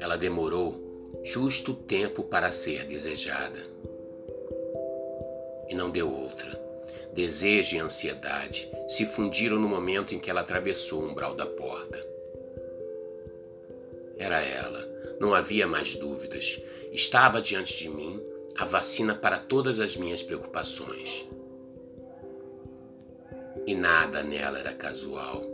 Ela demorou justo tempo para ser desejada. E não deu outra. Desejo e ansiedade se fundiram no momento em que ela atravessou o umbral da porta. Era ela, não havia mais dúvidas. Estava diante de mim a vacina para todas as minhas preocupações. E nada nela era casual.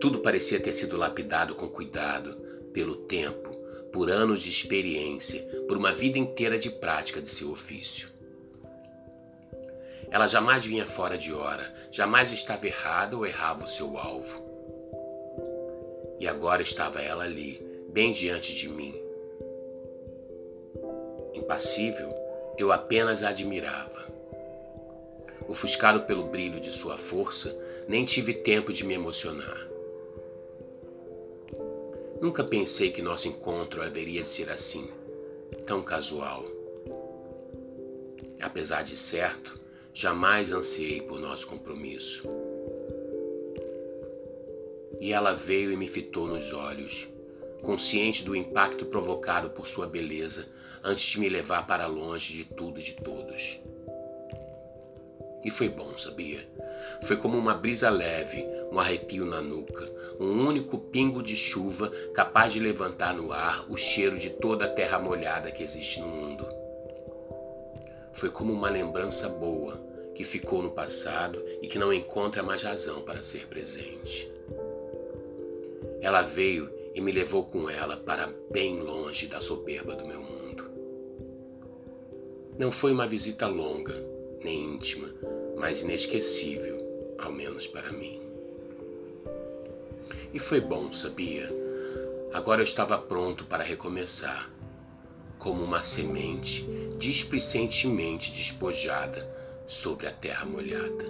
Tudo parecia ter sido lapidado com cuidado, pelo tempo, por anos de experiência, por uma vida inteira de prática de seu ofício. Ela jamais vinha fora de hora, jamais estava errada ou errava o seu alvo. E agora estava ela ali, bem diante de mim. Impassível, eu apenas a admirava. Ofuscado pelo brilho de sua força, nem tive tempo de me emocionar. Nunca pensei que nosso encontro haveria de ser assim, tão casual. Apesar de certo, jamais ansiei por nosso compromisso. E ela veio e me fitou nos olhos, consciente do impacto provocado por sua beleza antes de me levar para longe de tudo e de todos. E foi bom, sabia? Foi como uma brisa leve, um arrepio na nuca, um único pingo de chuva capaz de levantar no ar o cheiro de toda a terra molhada que existe no mundo. Foi como uma lembrança boa que ficou no passado e que não encontra mais razão para ser presente. Ela veio e me levou com ela para bem longe da soberba do meu mundo. Não foi uma visita longa, nem íntima, mas inesquecível, ao menos para mim. E foi bom, sabia? Agora eu estava pronto para recomeçar, como uma semente displicentemente despojada sobre a terra molhada.